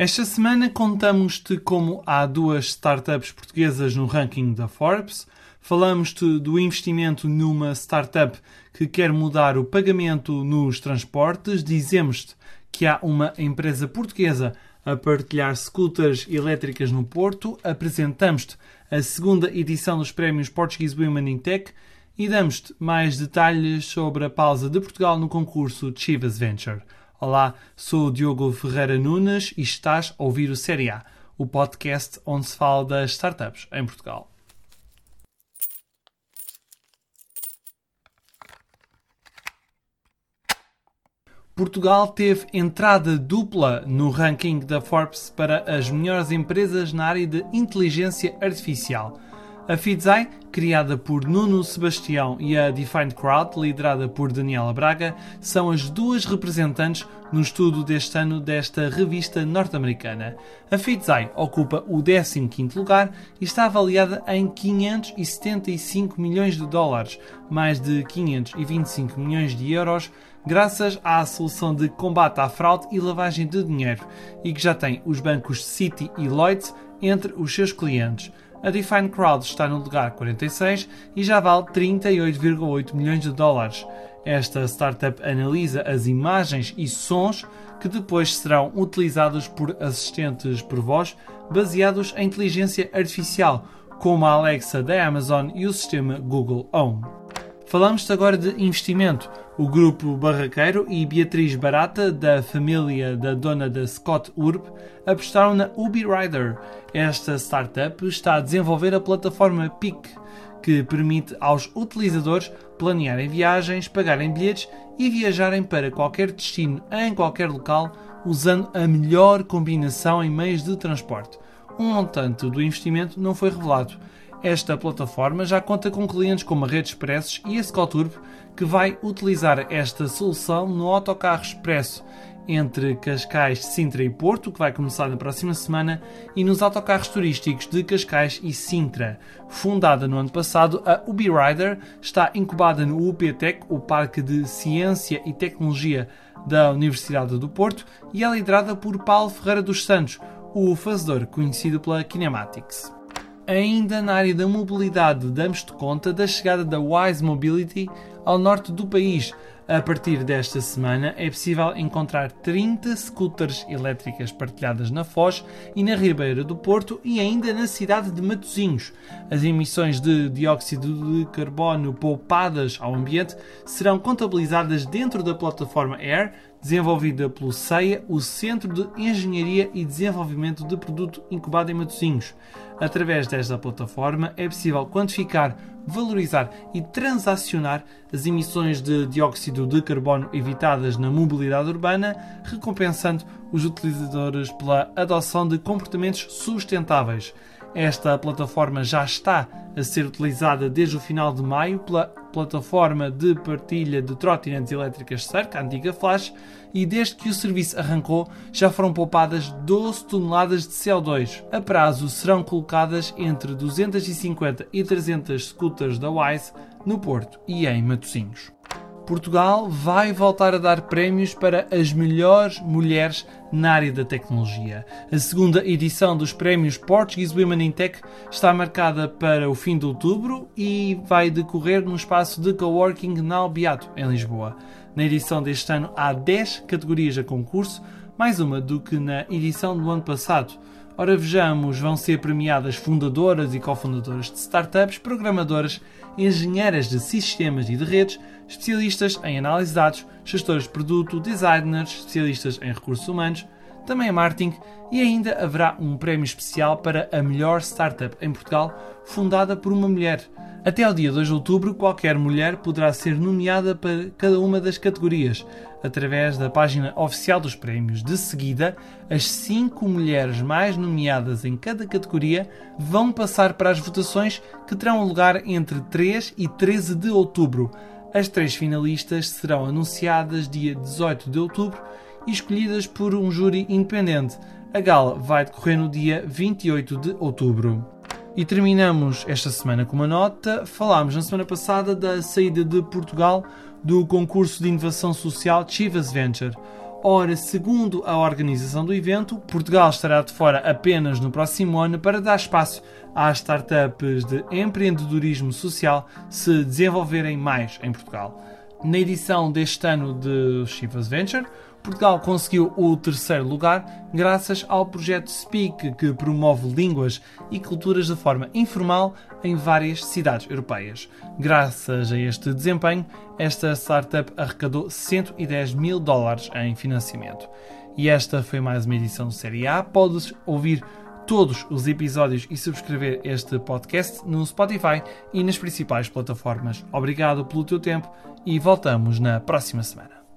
Esta semana contamos-te como há duas startups portuguesas no ranking da Forbes, falamos-te do investimento numa startup que quer mudar o pagamento nos transportes, dizemos-te que há uma empresa portuguesa a partilhar scooters elétricas no Porto, apresentamos-te a segunda edição dos prémios Portuguese Women in Tech e damos-te mais detalhes sobre a pausa de Portugal no concurso Chivas Venture. Olá, sou o Diogo Ferreira Nunes e estás a ouvir o Série A, o podcast onde se fala das startups em Portugal. Portugal teve entrada dupla no ranking da Forbes para as melhores empresas na área de inteligência artificial. A Fidzai, criada por Nuno Sebastião, e a Defined Crowd, liderada por Daniela Braga, são as duas representantes no estudo deste ano desta revista norte-americana. A Fidzai ocupa o 15º lugar e está avaliada em 575 milhões de dólares, mais de 525 milhões de euros, graças à solução de combate à fraude e lavagem de dinheiro, e que já tem os bancos Citi e Lloyds entre os seus clientes. A Define Crowd está no lugar 46 e já vale 38,8 milhões de dólares. Esta startup analisa as imagens e sons que depois serão utilizados por assistentes por voz baseados em inteligência artificial, como a Alexa da Amazon e o sistema Google Home. Falamos agora de investimento. O grupo Barraqueiro e Beatriz Barata, da família da dona da Scott Urb, apostaram na Ubi Rider. Esta startup está a desenvolver a plataforma PIC, que permite aos utilizadores planearem viagens, pagarem bilhetes e viajarem para qualquer destino em qualquer local usando a melhor combinação em meios de transporte. Um montante do investimento não foi revelado esta plataforma já conta com clientes como a Rede Expressos e a Scoturb, que vai utilizar esta solução no autocarro expresso entre Cascais, Sintra e Porto, que vai começar na próxima semana, e nos autocarros turísticos de Cascais e Sintra. Fundada no ano passado, a UbiRider está incubada no UPTEC, o Parque de Ciência e Tecnologia da Universidade do Porto, e é liderada por Paulo Ferreira dos Santos, o fazedor conhecido pela Kinematics. Ainda na área da mobilidade, damos-te conta da chegada da Wise Mobility ao norte do país. A partir desta semana é possível encontrar 30 scooters elétricas partilhadas na Foz e na Ribeira do Porto e ainda na cidade de Matosinhos. As emissões de dióxido de carbono poupadas ao ambiente serão contabilizadas dentro da plataforma Air, desenvolvida pelo CEIA, o Centro de Engenharia e Desenvolvimento de Produto incubado em Matosinhos. Através desta plataforma é possível quantificar, valorizar e transacionar as emissões de dióxido de carbono evitadas na mobilidade urbana, recompensando os utilizadores pela adoção de comportamentos sustentáveis. Esta plataforma já está a ser utilizada desde o final de maio pela plataforma de partilha de trotinetes elétricas CERC, a antiga Flash, e desde que o serviço arrancou já foram poupadas 12 toneladas de CO2. A prazo serão colocadas entre 250 e 300 scooters da Wise no Porto e em Matosinhos. Portugal vai voltar a dar prémios para as melhores mulheres na área da tecnologia. A segunda edição dos prémios Portuguese Women in Tech está marcada para o fim de outubro e vai decorrer no espaço de coworking na Albeato, em Lisboa. Na edição deste ano há 10 categorias a concurso, mais uma do que na edição do ano passado. Ora, vejamos, vão ser premiadas fundadoras e cofundadoras de startups, programadoras, engenheiras de sistemas e de redes, especialistas em análise de dados, gestores de produto, designers, especialistas em recursos humanos, também marketing e ainda haverá um prémio especial para a melhor startup em Portugal, fundada por uma mulher. Até ao dia 2 de outubro, qualquer mulher poderá ser nomeada para cada uma das categorias, através da página oficial dos prémios. De seguida, as 5 mulheres mais nomeadas em cada categoria vão passar para as votações que terão lugar entre 3 e 13 de outubro. As três finalistas serão anunciadas dia 18 de outubro e escolhidas por um júri independente. A gala vai decorrer no dia 28 de outubro. E terminamos esta semana com uma nota. Falámos na semana passada da saída de Portugal do concurso de inovação social Chivas Venture. Ora, segundo a organização do evento, Portugal estará de fora apenas no próximo ano para dar espaço às startups de empreendedorismo social se desenvolverem mais em Portugal. Na edição deste ano de Chivas Venture, Portugal conseguiu o terceiro lugar graças ao projeto Speak, que promove línguas e culturas de forma informal em várias cidades europeias. Graças a este desempenho, esta startup arrecadou 110 mil dólares em financiamento. E esta foi mais uma edição de Série A. Podes ouvir todos os episódios e subscrever este podcast no Spotify e nas principais plataformas. Obrigado pelo teu tempo e voltamos na próxima semana.